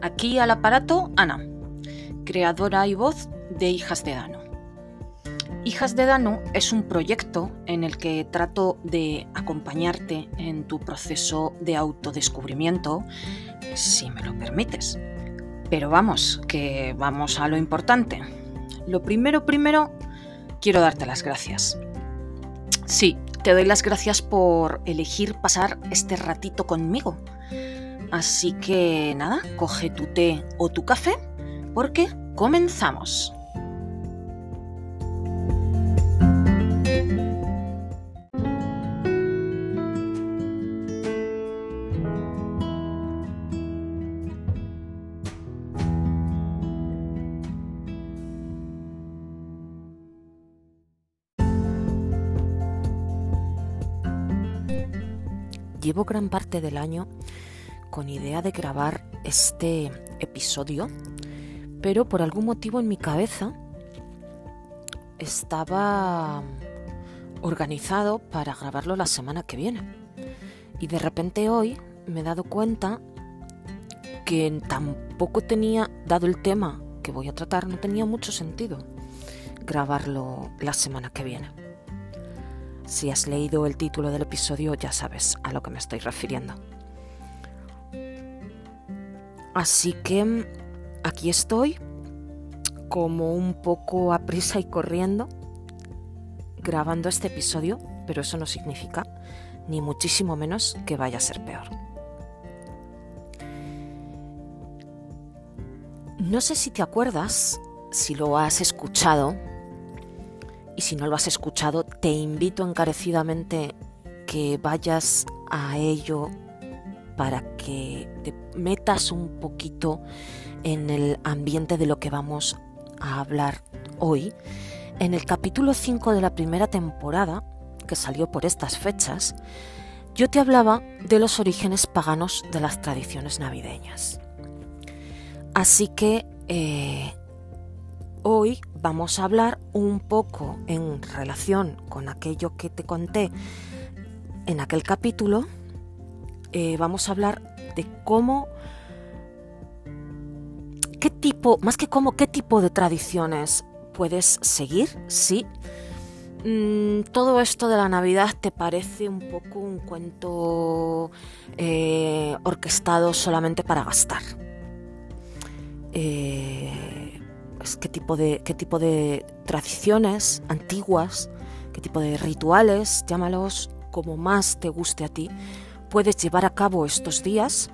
Aquí al aparato, Ana, creadora y voz de Hijas de Dano. Hijas de Dano es un proyecto en el que trato de acompañarte en tu proceso de autodescubrimiento, si me lo permites. Pero vamos, que vamos a lo importante. Lo primero, primero, quiero darte las gracias. Sí, te doy las gracias por elegir pasar este ratito conmigo. Así que nada, coge tu té o tu café porque comenzamos. Llevo gran parte del año con idea de grabar este episodio, pero por algún motivo en mi cabeza estaba organizado para grabarlo la semana que viene. Y de repente hoy me he dado cuenta que tampoco tenía, dado el tema que voy a tratar, no tenía mucho sentido grabarlo la semana que viene. Si has leído el título del episodio ya sabes a lo que me estoy refiriendo. Así que mm, aquí estoy, como un poco a prisa y corriendo, grabando este episodio, pero eso no significa ni muchísimo menos que vaya a ser peor. No sé si te acuerdas, si lo has escuchado, y si no lo has escuchado, te invito encarecidamente que vayas a ello para que te metas un poquito en el ambiente de lo que vamos a hablar hoy. En el capítulo 5 de la primera temporada, que salió por estas fechas, yo te hablaba de los orígenes paganos de las tradiciones navideñas. Así que eh, Hoy vamos a hablar un poco en relación con aquello que te conté en aquel capítulo. Eh, vamos a hablar de cómo, qué tipo, más que cómo, qué tipo de tradiciones puedes seguir, sí. Mm, todo esto de la Navidad te parece un poco un cuento eh, orquestado solamente para gastar. Eh, qué tipo de, qué tipo de tradiciones antiguas, qué tipo de rituales, llámalos como más te guste a ti, puedes llevar a cabo estos días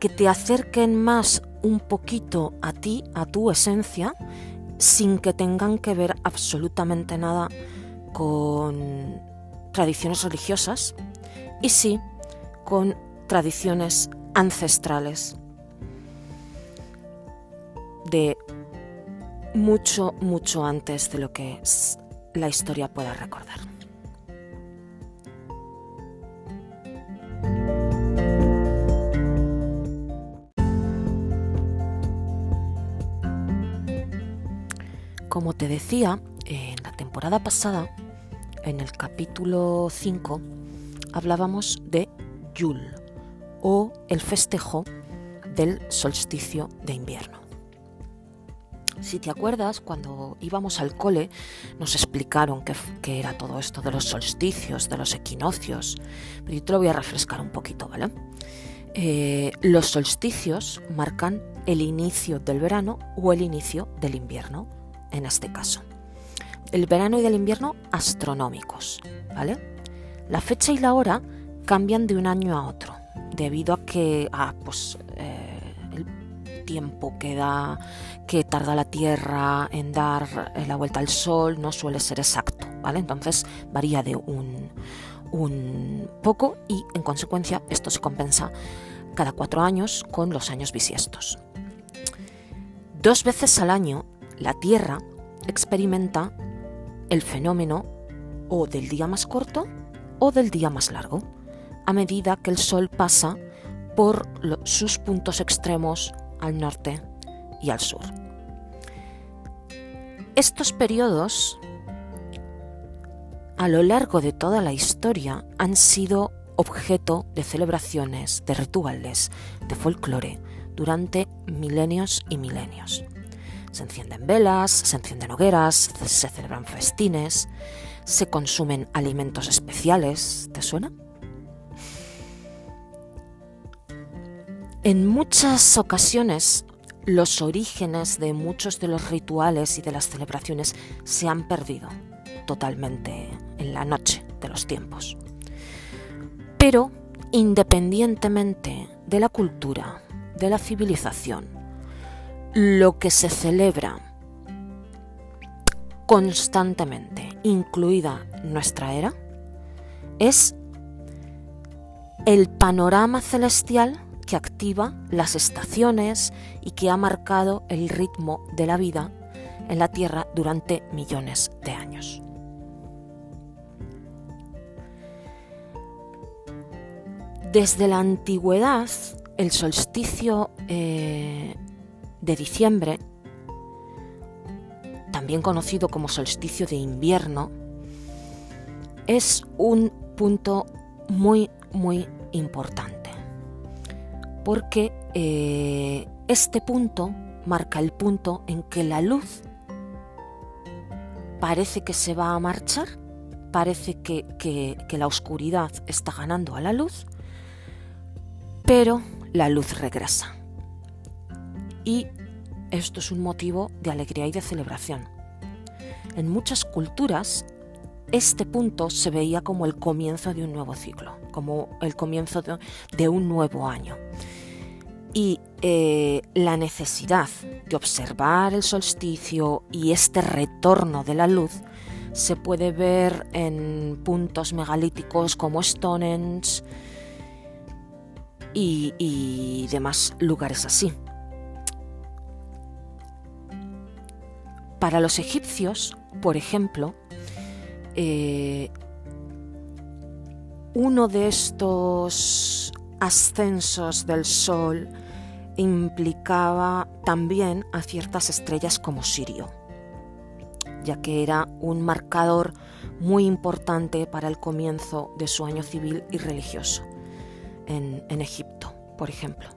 que te acerquen más un poquito a ti, a tu esencia, sin que tengan que ver absolutamente nada con tradiciones religiosas y sí con tradiciones ancestrales de mucho, mucho antes de lo que la historia pueda recordar. Como te decía, en la temporada pasada, en el capítulo 5, hablábamos de Yule o el festejo del solsticio de invierno. Si te acuerdas, cuando íbamos al cole nos explicaron qué, era todo esto de los solsticios, de los equinoccios, pero yo te lo voy a refrescar un poquito, ¿vale? Eh, los solsticios marcan el inicio del verano o el inicio del invierno, en este caso. El verano y del invierno astronómicos, ¿vale? La fecha y la hora cambian de un año a otro, debido a que, ah, pues, eh, el tiempo que da que tarda la Tierra en dar eh, la vuelta al Sol no suele ser exacto, ¿vale? Entonces varía de un, un poco y en consecuencia esto se compensa cada cuatro años con los años bisiestos. Dos veces al año la Tierra experimenta el fenómeno o del día más corto o del día más largo, a medida que el Sol pasa por sus puntos extremos al norte y al sur. Estos periodos a lo largo de toda la historia han sido objeto de celebraciones, de rituales, de folclore durante milenios y milenios. Se encienden velas, se encienden hogueras, se celebran festines, se consumen alimentos especiales. ¿Te suena? En muchas ocasiones los orígenes de muchos de los rituales y de las celebraciones se han perdido totalmente en la noche de los tiempos. Pero, independientemente de la cultura, de la civilización, lo que se celebra constantemente, incluida nuestra era, es el panorama celestial que activa las estaciones y que ha marcado el ritmo de la vida en la Tierra durante millones de años. Desde la antigüedad, el solsticio eh, de diciembre, también conocido como solsticio de invierno, es un punto muy, muy importante. Porque eh, este punto marca el punto en que la luz parece que se va a marchar, parece que la oscuridad está ganando a la luz pero la luz regresa. Y esto es un motivo de alegría y de celebración. En muchas culturas, este punto se veía como el comienzo de un nuevo ciclo, como el comienzo de, un nuevo año. Y eh, la necesidad de observar el solsticio y este retorno de la luz se puede ver en puntos megalíticos como Stonehenge, y, demás lugares así. Para los egipcios, por ejemplo, eh, uno de estos ascensos del Sol implicaba también a ciertas estrellas como Sirio, ya que era un marcador muy importante para el comienzo de su año civil y religioso en, Egipto, por ejemplo.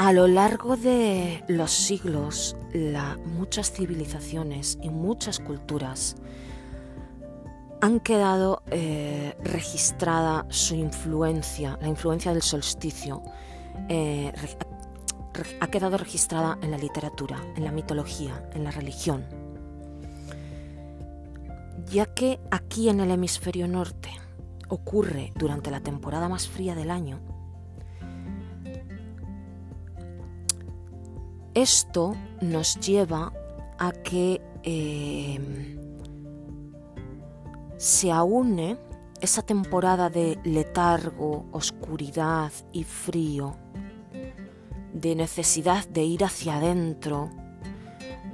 A lo largo de los siglos, muchas civilizaciones y muchas culturas han quedado eh, registrada su influencia, la influencia del solsticio, eh, ha quedado registrada en la literatura, en la mitología, en la religión. Ya que aquí en el hemisferio norte ocurre durante la temporada más fría del año, esto nos lleva a que em, se aúne esa temporada de letargo, oscuridad y frío, de necesidad de ir hacia adentro,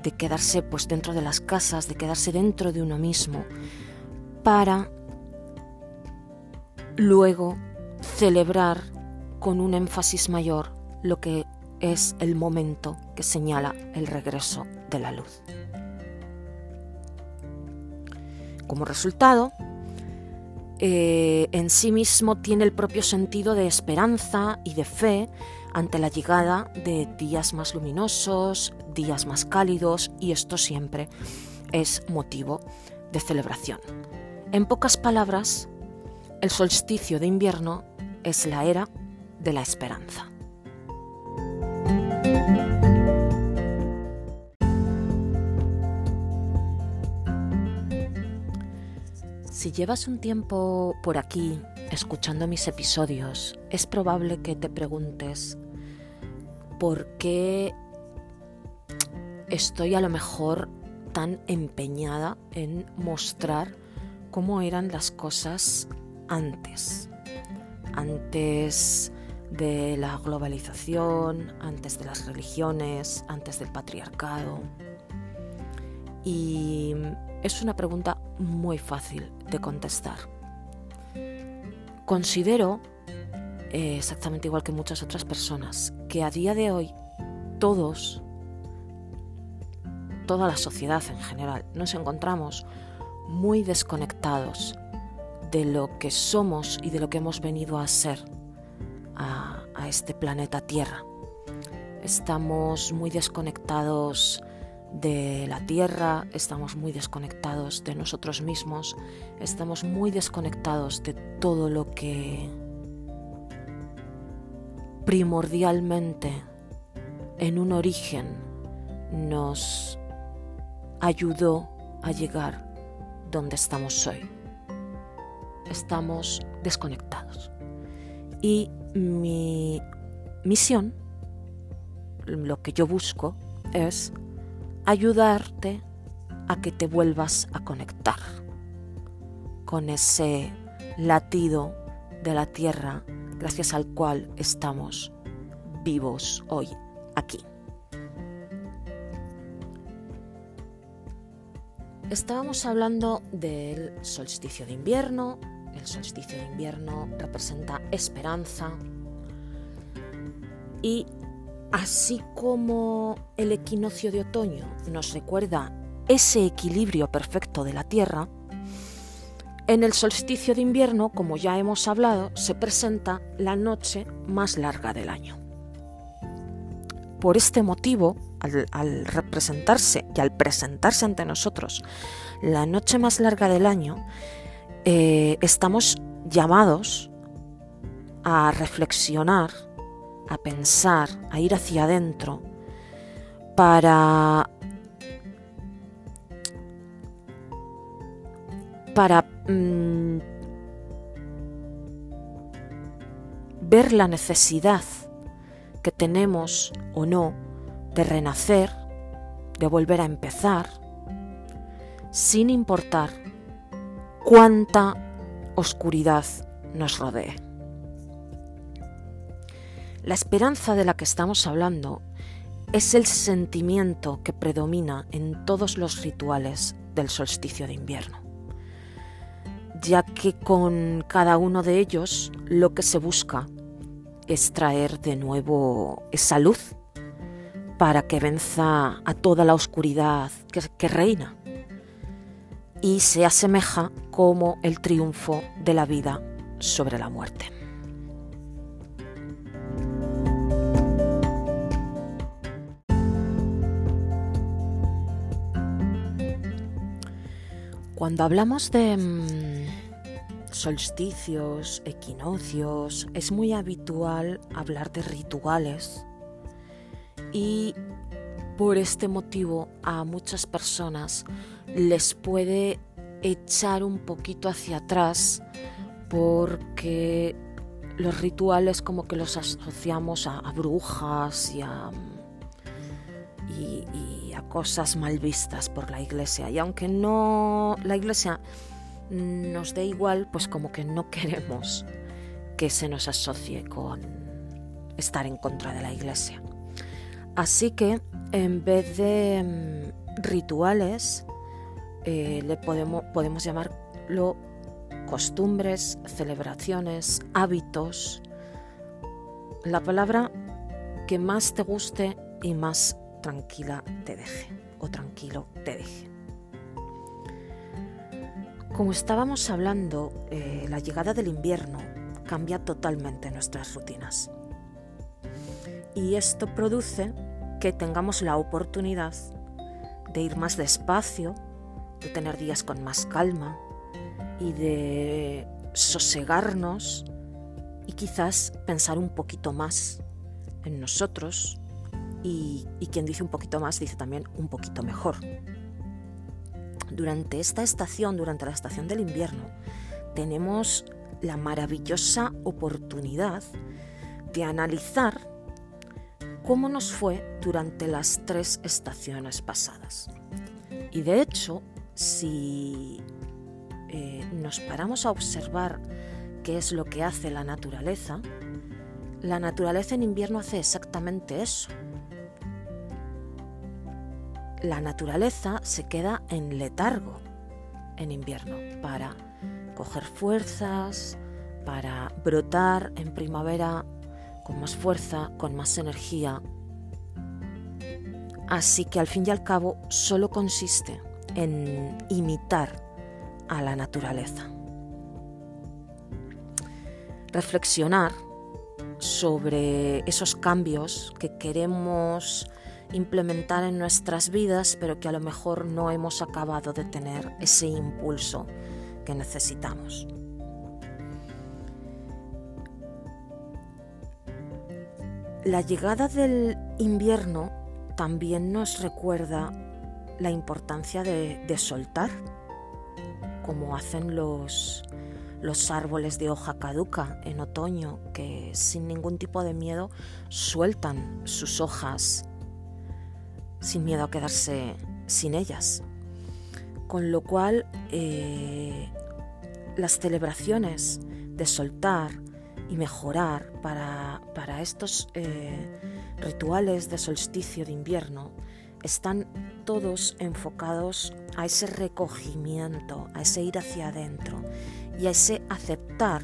de quedarse pues dentro de las casas, de quedarse dentro de uno mismo, para Luego, celebrar con un énfasis mayor lo que es el momento que señala el regreso de la luz. Como resultado, eh, en sí mismo tiene el propio sentido de esperanza y de fe ante la llegada de días más luminosos, días más cálidos y esto siempre es motivo de celebración. En pocas palabras, el solsticio de invierno es la era de la esperanza. Si llevas un tiempo por aquí escuchando mis episodios, es probable que te preguntes por qué estoy a lo mejor tan empeñada en mostrar cómo eran las cosas antes, antes de la globalización, antes de las religiones, antes del patriarcado. Y es una pregunta muy fácil de contestar. Considero, eh, exactamente igual que muchas otras personas, que a día de hoy todos, toda la sociedad en general, nos encontramos muy desconectados de lo que somos y de lo que hemos venido a ser a, este planeta Tierra. Estamos muy desconectados de la Tierra, estamos muy desconectados de nosotros mismos, estamos muy desconectados de todo lo que primordialmente en un origen nos ayudó a llegar donde estamos hoy. Estamos desconectados. Y mi misión, lo que yo busco, es ayudarte a que te vuelvas a conectar con ese latido de la tierra gracias al cual estamos vivos hoy aquí. Estábamos hablando del solsticio de invierno. El solsticio de invierno representa esperanza. Y así como el equinoccio de otoño nos recuerda ese equilibrio perfecto de la Tierra, en el solsticio de invierno, como ya hemos hablado, se presenta la noche más larga del año. Por este motivo, al, representarse y al presentarse ante nosotros la noche más larga del año, eh, estamos llamados a reflexionar, a pensar, a ir hacia adentro para para mm, ver la necesidad que tenemos o no de renacer, de volver a empezar, sin importar cuánta oscuridad nos rodee. La esperanza de la que estamos hablando es el sentimiento que predomina en todos los rituales del solsticio de invierno, ya que con cada uno de ellos lo que se busca es traer de nuevo esa luz para que venza a toda la oscuridad que, reina y se asemeja como el triunfo de la vida sobre la muerte. Cuando hablamos de mm, solsticios, equinoccios, es muy habitual hablar de rituales y por este motivo a muchas personas les puede echar un poquito hacia atrás porque los rituales como que los asociamos a, brujas y a, y a cosas mal vistas por la iglesia. Y aunque no la iglesia nos dé igual, pues como que no queremos que se nos asocie con estar en contra de la iglesia. Así que en vez de mm, rituales, eh, le podemos, podemos llamarlo costumbres, celebraciones, hábitos, la palabra que más te guste y más tranquila te deje o tranquilo te deje. Como estábamos hablando, eh, la llegada del invierno cambia totalmente nuestras rutinas. Y esto produce que tengamos la oportunidad de ir más despacio, de tener días con más calma y de sosegarnos y quizás pensar un poquito más en nosotros y, y, quien dice un poquito más dice también un poquito mejor. Durante esta estación, durante la estación del invierno, tenemos la maravillosa oportunidad de analizar cómo nos fue durante las tres estaciones pasadas. Y de hecho, si eh, nos paramos a observar qué es lo que hace la naturaleza, la naturaleza en invierno hace exactamente eso. La naturaleza se queda en letargo en invierno para coger fuerzas, para brotar en primavera con más fuerza, con más energía. Así que al fin y al cabo solo consiste en imitar a la naturaleza. reflexionar sobre esos cambios que queremos implementar en nuestras vidas, pero que a lo mejor no hemos acabado de tener ese impulso que necesitamos. La llegada del invierno también nos recuerda la importancia de, soltar, como hacen los, los árboles de hoja caduca en otoño, que sin ningún tipo de miedo sueltan sus hojas sin miedo a quedarse sin ellas. Con lo cual, eh, las celebraciones de soltar y mejorar para, estos eh, rituales de solsticio de invierno están todos enfocados a ese recogimiento, a ese ir hacia adentro y a ese aceptar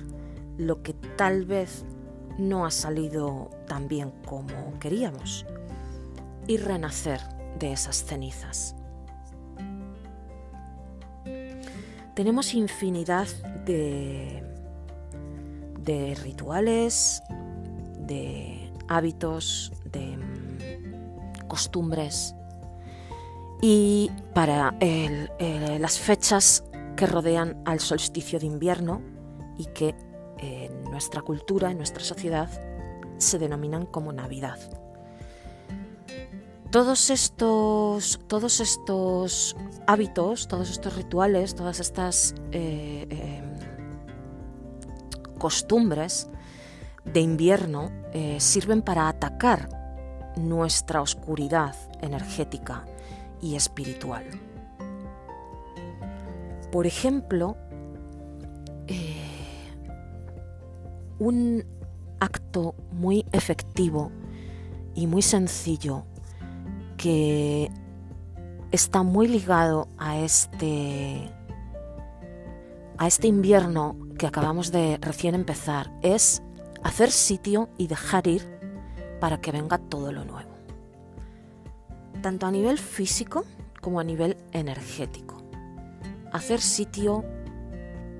lo que tal vez no ha salido tan bien como queríamos y renacer de esas cenizas. Tenemos infinidad de, de rituales, de hábitos, de costumbres y para las fechas que rodean al solsticio de invierno y que en nuestra cultura, en nuestra sociedad, se denominan como Navidad. Todos estos, todos estos hábitos, todos estos rituales, todas estas eh, em, costumbres de invierno eh, sirven para atacar nuestra oscuridad energética y espiritual. Por ejemplo, eh, un acto muy efectivo y muy sencillo que está muy ligado a este a este invierno que acabamos de recién empezar es hacer sitio y dejar ir para que venga todo lo nuevo. Tanto a nivel físico como a nivel energético. Hacer sitio,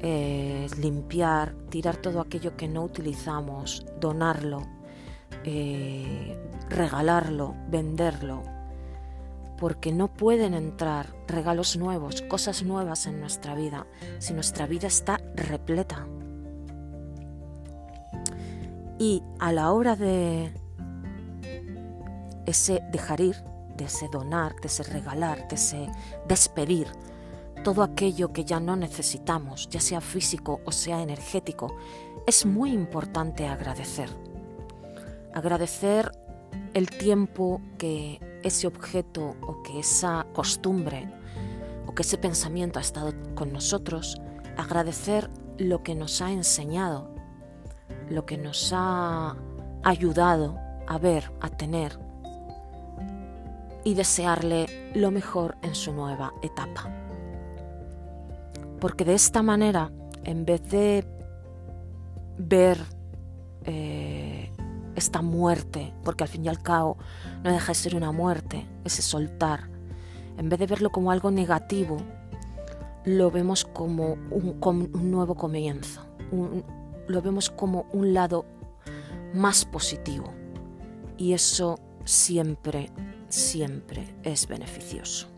eh, limpiar, tirar todo aquello que no utilizamos, donarlo, eh, regalarlo, venderlo, porque no pueden entrar regalos nuevos, cosas nuevas en nuestra vida, si nuestra vida está repleta. Y a la hora de ese dejar ir, de ese donar, de ese regalar, de ese despedir, todo aquello que ya no necesitamos, ya sea físico o sea energético, es muy importante agradecer. Agradecer el tiempo que ese objeto o que esa costumbre o que ese pensamiento ha estado con nosotros, agradecer lo que nos ha enseñado, lo que nos ha ayudado a ver, a tener y desearle lo mejor en su nueva etapa. Porque de esta manera, en vez de ver eh, esta muerte, porque al fin y al cabo no deja de ser una muerte, ese soltar. En vez de verlo como algo negativo, lo vemos como un, nuevo comienzo, lo vemos como un lado más positivo. Y eso siempre, siempre es beneficioso.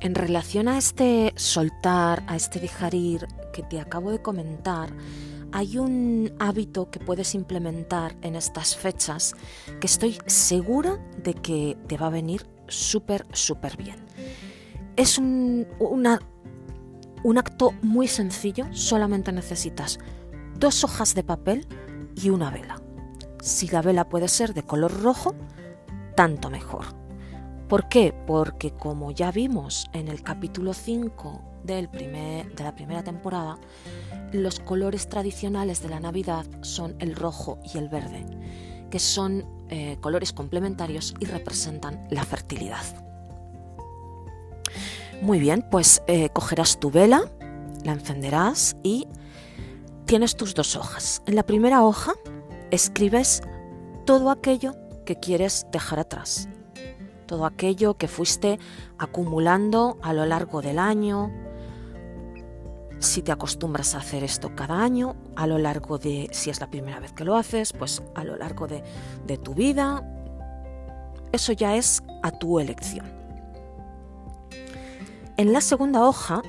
En relación a este soltar, a este dejar ir que te acabo de comentar, hay un hábito que puedes implementar en estas fechas que estoy segura de que te va a venir súper, súper bien. Es un, un acto muy sencillo, solamente necesitas dos hojas de papel y una vela. Si la vela puede ser de color rojo, tanto mejor. ¿Por qué? Porque como ya vimos en el capítulo 5 del primer, de la primera temporada, los colores tradicionales de la Navidad son el rojo y el verde, que son eh, colores complementarios y representan la fertilidad. Muy bien, pues eh, cogerás tu vela, la encenderás y tienes tus dos hojas. En la primera hoja escribes todo aquello que quieres dejar atrás todo aquello que fuiste acumulando a lo largo del año, si te acostumbras a hacer esto cada año, a lo largo de, si es la primera vez que lo haces, pues a lo largo de, de tu vida, eso ya es a tu elección. En la segunda hoja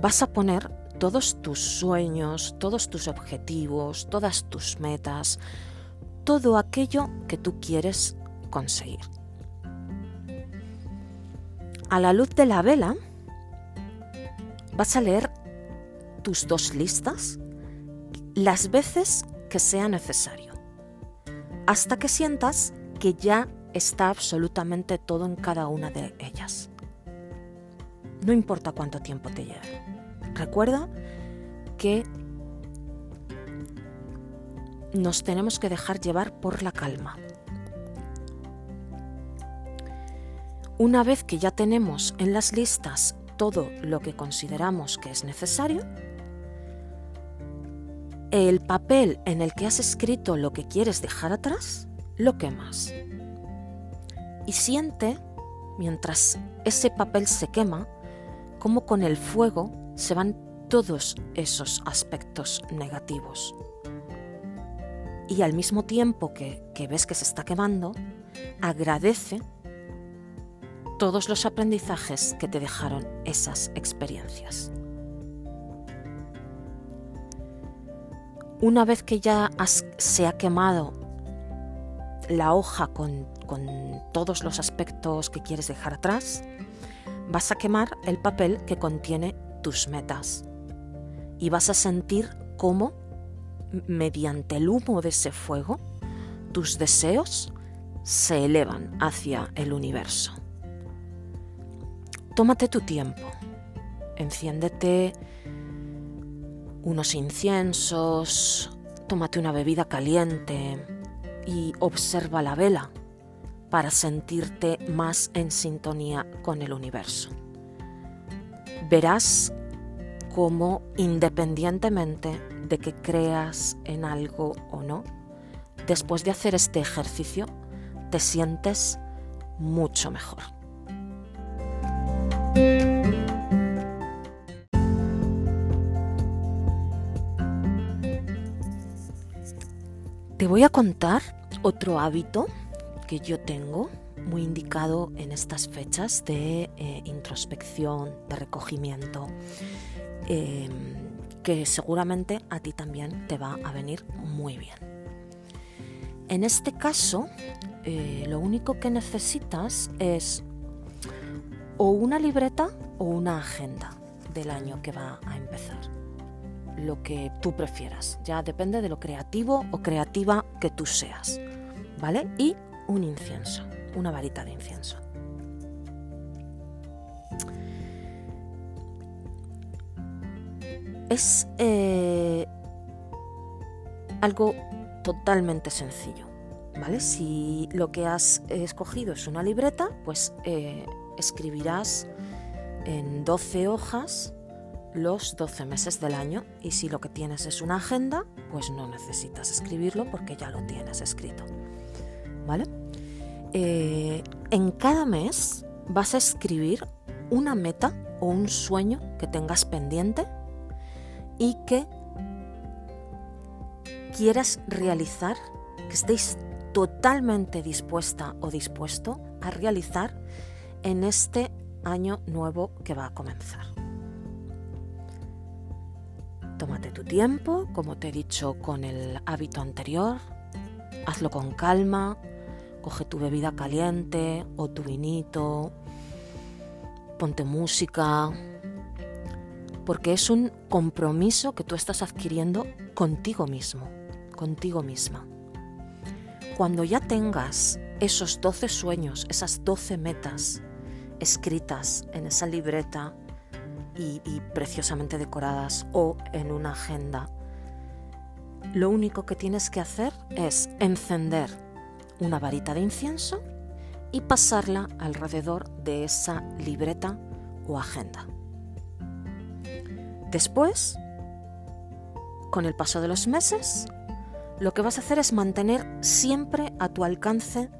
vas a poner todos tus sueños, todos tus objetivos, todas tus metas, todo aquello que tú quieres conseguir. A la luz de la vela vas a leer tus dos listas las veces que sea necesario, hasta que sientas que ya está absolutamente todo en cada una de ellas. No importa cuánto tiempo te lleve. Recuerda que nos tenemos que dejar llevar por la calma. Una vez que ya tenemos en las listas todo lo que consideramos que es necesario, el papel en el que has escrito lo que quieres dejar atrás, lo quemas. Y siente, mientras ese papel se quema, como con el fuego se van todos esos aspectos negativos. Y al mismo tiempo que, ves que se está quemando, agradece todos los aprendizajes que te dejaron esas experiencias. Una vez que ya se ha quemado la hoja con todos los aspectos que quieres dejar atrás, vas a quemar el papel que contiene tus metas. Y vas a sentir cómo, mediante el humo de ese fuego, tus deseos se elevan hacia el universo. Tómate tu tiempo, enciéndete unos inciensos, tómate una bebida caliente y observa la vela para sentirte más en sintonía con el universo. Verás cómo independientemente de que creas en algo o no, después de hacer este ejercicio te sientes mucho mejor. Te voy a contar otro hábito que yo tengo muy indicado en estas fechas de eh, introspección, de recogimiento, em, que seguramente a ti también te va a venir muy bien. En este caso, eh, lo único que necesitas es o una libreta o una agenda del año que va a empezar lo que tú prefieras. Ya depende de lo creativo o creativa que tú seas. ¿Vale? Y un incienso, una varita de incienso. Es eh, algo totalmente sencillo. ¿Vale? Si lo que has escogido es una libreta, pues eh, escribirás en 12 hojas los 12 meses del año y si lo que tienes es una agenda, pues no necesitas escribirlo porque ya lo tienes escrito. Eh, en cada mes vas a escribir una meta o un sueño que tengas pendiente y que quieras realizar, que estéis totalmente dispuesta o dispuesto a realizar en este año nuevo que va a comenzar. Tómate tu tiempo, como te he dicho con el hábito anterior. Hazlo con calma. Coge tu bebida caliente o tu vinito. Ponte música. Porque es un compromiso que tú estás adquiriendo contigo mismo, contigo misma. Cuando ya tengas esos 12 sueños, esas 12 metas escritas en esa libreta y, preciosamente decoradas o en una agenda. Lo único que tienes que hacer es encender una varita de incienso y pasarla alrededor de esa libreta o agenda. Después, con el paso de los meses, lo que vas a hacer es mantener siempre a tu alcance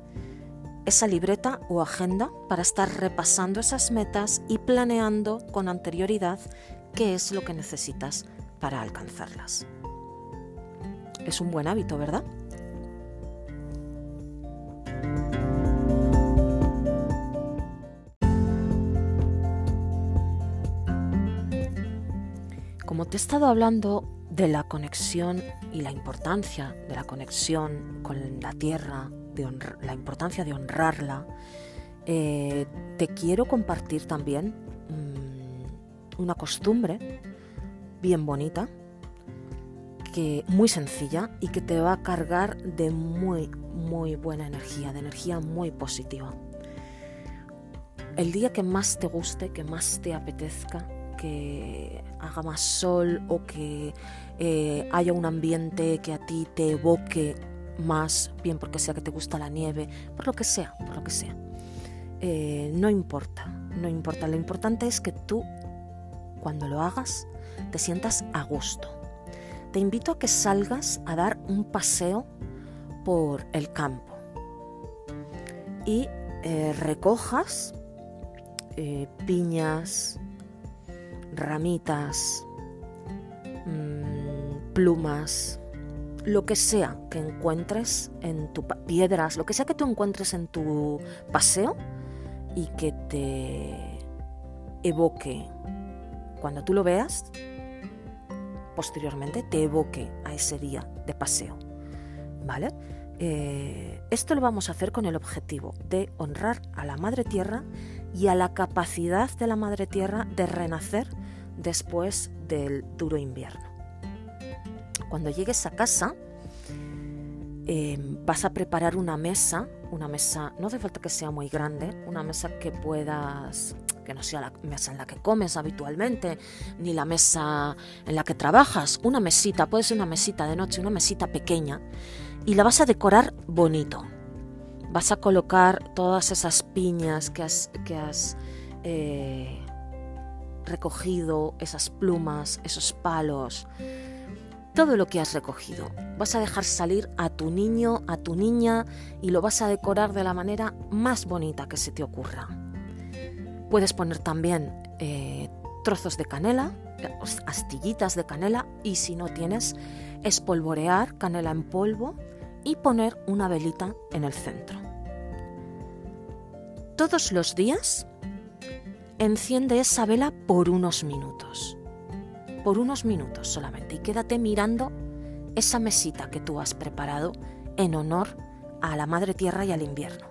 esa libreta o agenda para estar repasando esas metas y planeando con anterioridad qué es lo que necesitas para alcanzarlas. Es un buen hábito, ¿verdad? Como te he estado hablando de la conexión y la importancia de la conexión con la tierra, de la importancia de honrarla, eh, te quiero compartir también mm, una costumbre bien bonita, que, muy sencilla y que te va a cargar de muy, muy buena energía, de energía muy positiva. El día que más te guste, que más te apetezca, que haga más sol o que eh, haya un ambiente que a ti te evoque más, bien porque sea que te gusta la nieve, por lo que sea, por lo que sea. Eh, no importa, no importa. Lo importante es que tú, cuando lo hagas, te sientas a gusto. Te invito a que salgas a dar un paseo por el campo y eh, recojas piñas, ramitas, mm, plumas, lo que sea que encuentres en tu piedras, lo que sea que tú encuentres en tu paseo y que te evoque cuando tú lo veas, posteriormente te evoque a ese día de paseo. ¿Vale? Eh, esto lo vamos a hacer con el objetivo de honrar a la Madre Tierra y a la capacidad de la Madre Tierra de renacer después del duro invierno. Cuando llegues a casa, eh, vas a preparar una mesa, una mesa, no hace falta que sea muy grande, una mesa que puedas que no sea la mesa en la que comes habitualmente, ni la mesa en la que trabajas, una mesita, puede ser una mesita de noche, una mesita pequeña, y la vas a decorar bonito. Vas a colocar todas esas piñas que has, que has eh, recogido, esas plumas, esos palos, todo lo que has recogido. Vas a dejar salir a tu niño, a tu niña, y lo vas a decorar de la manera más bonita que se te ocurra. Puedes poner también eh, trozos de canela, astillitas de canela y si no tienes, espolvorear canela en polvo y poner una velita en el centro. Todos los días enciende esa vela por unos minutos. Por unos minutos solamente y quédate mirando esa mesita que tú has preparado en honor a la Madre Tierra y al invierno.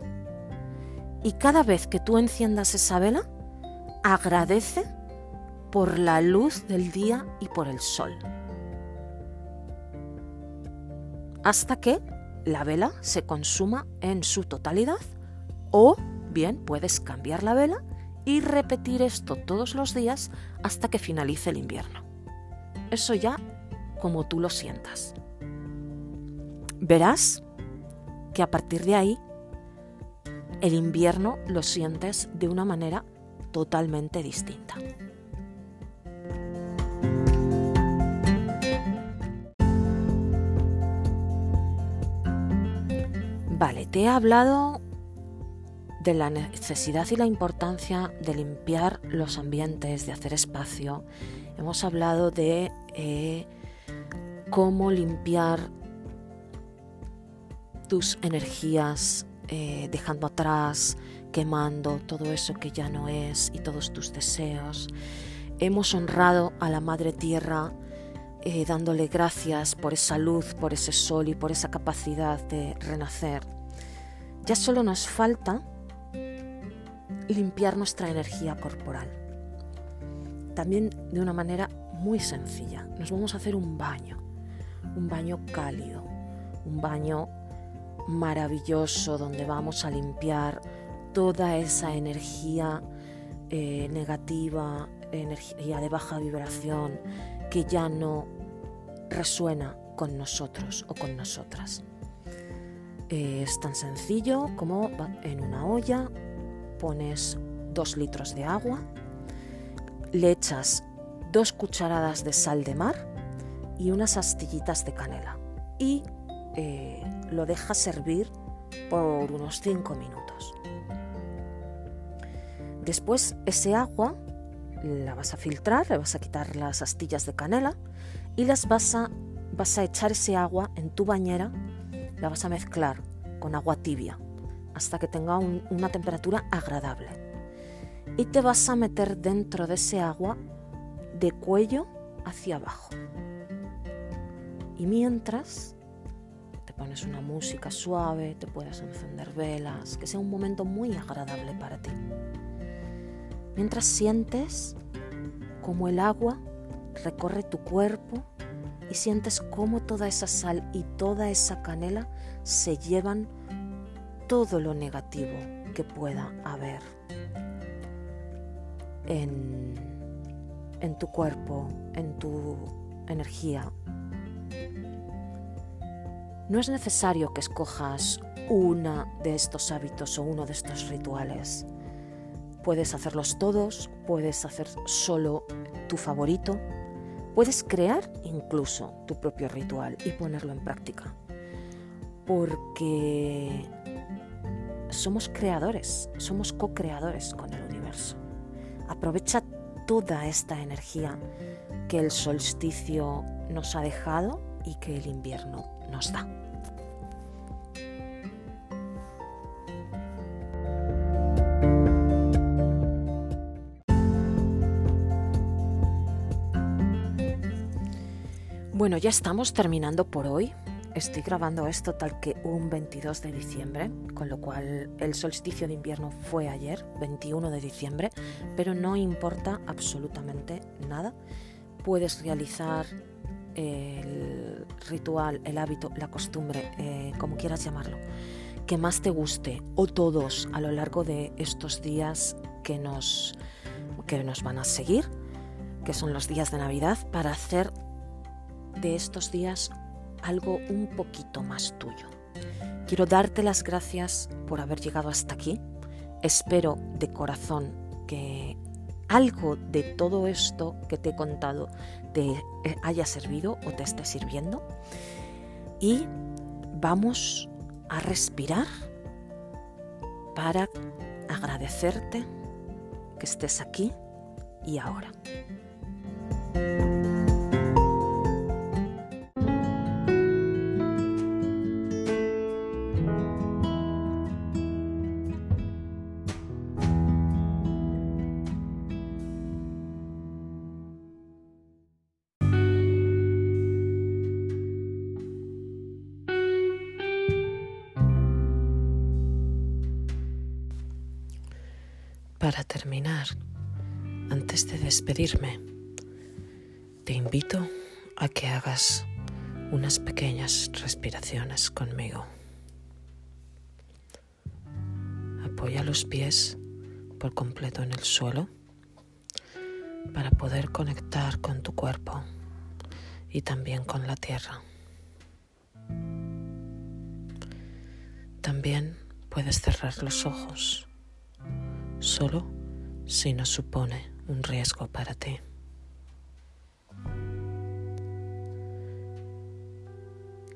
Y cada vez que tú enciendas esa vela, agradece por la luz del día y por el sol. Hasta que la vela se consuma en su totalidad o bien puedes cambiar la vela y repetir esto todos los días hasta que finalice el invierno. Eso ya como tú lo sientas. Verás que a partir de ahí el invierno lo sientes de una manera totalmente distinta. Vale, te he hablado de la necesidad y la importancia de limpiar los ambientes, de hacer espacio. Hemos hablado de eh, cómo limpiar tus energías, eh, dejando atrás quemando todo eso que ya no es y todos tus deseos. Hemos honrado a la Madre Tierra eh, dándole gracias por esa luz, por ese sol y por esa capacidad de renacer. Ya solo nos falta limpiar nuestra energía corporal. También de una manera muy sencilla. Nos vamos a hacer un baño, un baño cálido, un baño maravilloso donde vamos a limpiar toda esa energía eh, negativa, energía de baja vibración que ya no resuena con nosotros o con nosotras. Eh, es tan sencillo como en una olla pones dos litros de agua, le echas dos cucharadas de sal de mar y unas astillitas de canela y eh, lo dejas servir por unos 5 minutos. Después ese agua la vas a filtrar, le vas a quitar las astillas de canela y las vas a, vas a echar ese agua en tu bañera, la vas a mezclar con agua tibia hasta que tenga una temperatura agradable. Y te vas a meter dentro de ese agua de cuello hacia abajo. Y mientras te pones una música suave, te puedes encender velas, que sea un momento muy agradable para ti. Mientras sientes como el agua recorre tu cuerpo y sientes cómo toda esa sal y toda esa canela se llevan todo lo negativo que pueda haber en, en tu cuerpo, en tu energía. No es necesario que escojas una de estos hábitos o uno de estos rituales. Puedes hacerlos todos, puedes hacer solo tu favorito, puedes crear incluso tu propio ritual y ponerlo en práctica. Porque somos creadores, somos co-creadores con el universo. Aprovecha toda esta energía que el solsticio nos ha dejado y que el invierno nos da. Bueno, ya estamos terminando por hoy. Estoy grabando esto tal que un 22 de diciembre, con lo cual el solsticio de invierno fue ayer, 21 de diciembre, pero no importa absolutamente nada. Puedes realizar el ritual, el hábito, la costumbre, eh, como quieras llamarlo, que más te guste o todos a lo largo de estos días que nos, que nos van a seguir, que son los días de Navidad, para hacer de estos días algo un poquito más tuyo. Quiero darte las gracias por haber llegado hasta aquí. Espero de corazón que algo de todo esto que te he contado te eh, haya servido o te esté sirviendo. Y vamos a respirar para agradecerte que estés aquí y ahora. Para terminar, antes de despedirme, te invito a que hagas unas pequeñas respiraciones conmigo. Apoya los pies por completo en el suelo para poder conectar con tu cuerpo y también con la tierra. También puedes cerrar los ojos solo si no supone un riesgo para ti.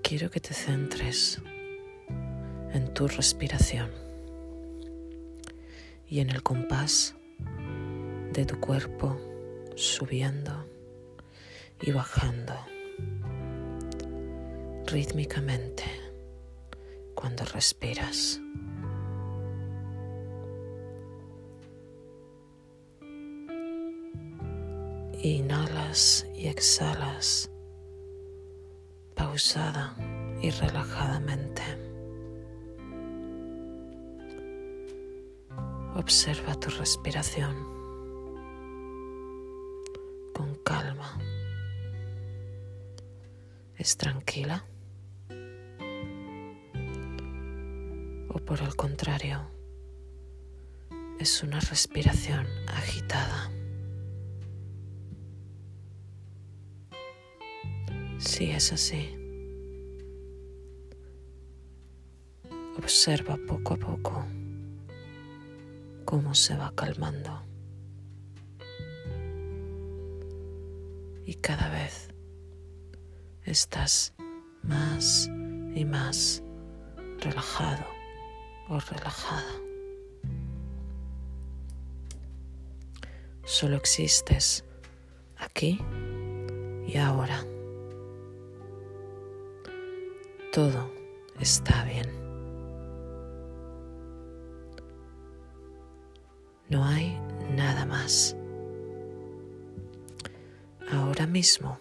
Quiero que te centres en tu respiración y en el compás de tu cuerpo subiendo y bajando rítmicamente cuando respiras. Inhalas y exhalas pausada y relajadamente. Observa tu respiración con calma. ¿Es tranquila? ¿O por el contrario, es una respiración agitada? Si es así, observa poco a poco cómo se va calmando. Y cada vez estás más y más relajado o relajada. Solo existes aquí y ahora. Todo está bien. No hay nada más. Ahora mismo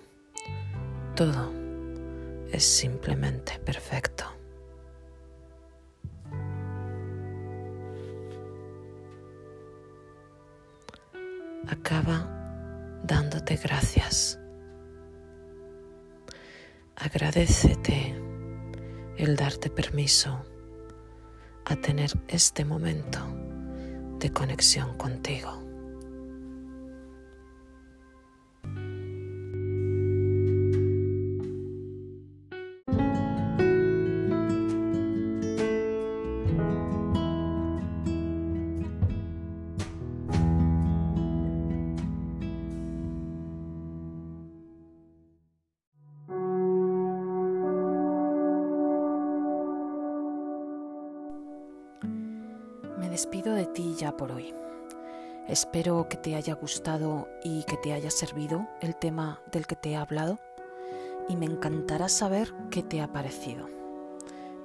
todo es simplemente perfecto. Acaba dándote gracias. Agradecete el darte permiso a tener este momento de conexión contigo. Que te haya gustado y que te haya servido el tema del que te he hablado y me encantará saber qué te ha parecido.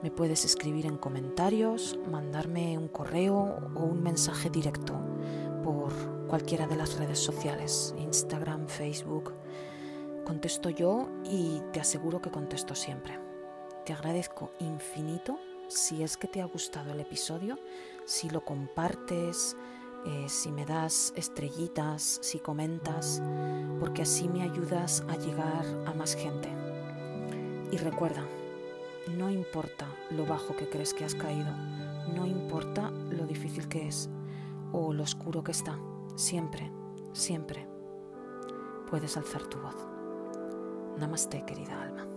Me puedes escribir en comentarios, mandarme un correo o un mensaje directo por cualquiera de las redes sociales, Instagram, Facebook. Contesto yo y te aseguro que contesto siempre. Te agradezco infinito si es que te ha gustado el episodio, si lo compartes, eh, si me das estrellitas, si comentas, porque así me ayudas a llegar a más gente. Y recuerda, no importa lo bajo que crees que has caído, no importa lo difícil que es o lo oscuro que está, siempre, siempre puedes alzar tu voz. Namaste, querida alma.